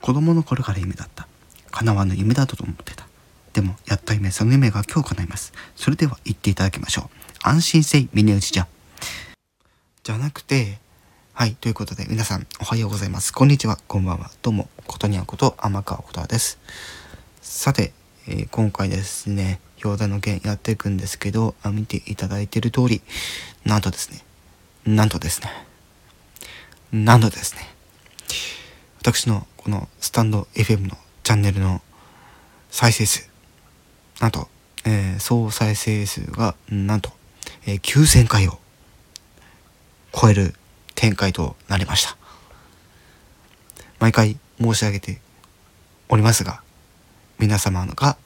子供の頃から夢だった。叶わぬ夢だと思ってた。でもやっと夢その夢が今日叶います。それでは言っていただきましょう。安心せい峰打ちじゃ。じゃなくてはいということで皆さんおはようございます。こんにちは。こんばんは。どうも。ことにゃこと天川ことです。さて、えー、今回ですね表題の件やっていくんですけど見ていただいている通りなんとですね。なんとですね。なんとですね。私のこのスタンド FM のチャンネルの再生数。なんと、えー、総再生数がなんと、えー、9000回を超える展開となりました。毎回申し上げておりますが皆様が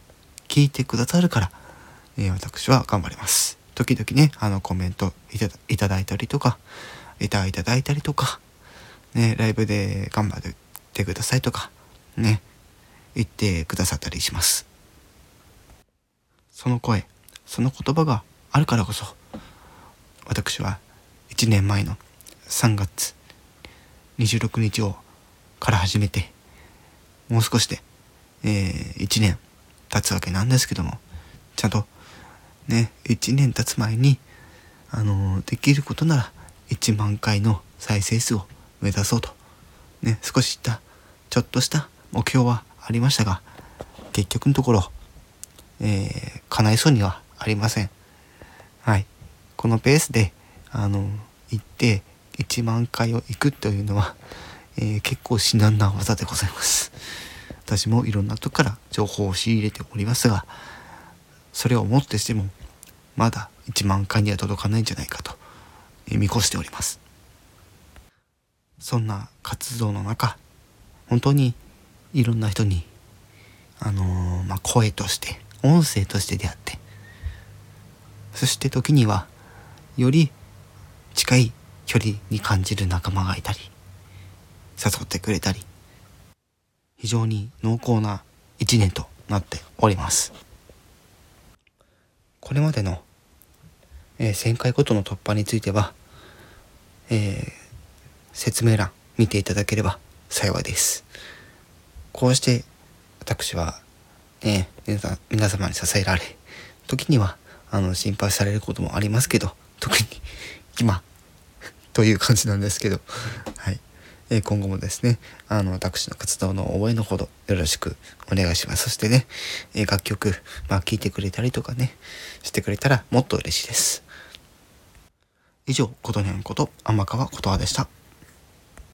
聞いてくださるから、えー、私は頑張ります。時々ねあのコメントいただいたりとかいただいたりとかねライブで頑張るってくださいとかね言ってくださったりします。その声その言葉があるからこそ私は1年前の3月26日をから始めてもう少しで、えー、1年経つわけなんですけどもちゃんとね1年経つ前にあのー、できることなら1万回の再生数を目指そうとね少ししたちょっとした目標はありましたが結局のところ、えー、叶いそうにはありません。はい。このペースであの行って1万回を行くというのは、えー、結構至難な技でございます。私もいろんなとこから情報を仕入れておりますがそれをもってしてもまだ1万回には届かないんじゃないかと、見越しております。そんな活動の中本当にいろんな人に、あのー、まあ、声として音声として出会ってそして時にはより近い距離に感じる仲間がいたり誘ってくれたり非常に濃厚な一年となっております。これまでの、えー、1000回ごとの突破については、えー、説明欄見ていただければ幸いです。こうして私は、ね、皆様に支えられ時にはあの心配されることもありますけど特に今 という感じなんですけど、はい。え今後もですねあの私の活動の応援のほどよろしくお願いします。そしてね、え楽曲、まあ、聴いてくれたりとかねしてくれたらもっと嬉しいです。以上ことにゃんこと天川ことわでした。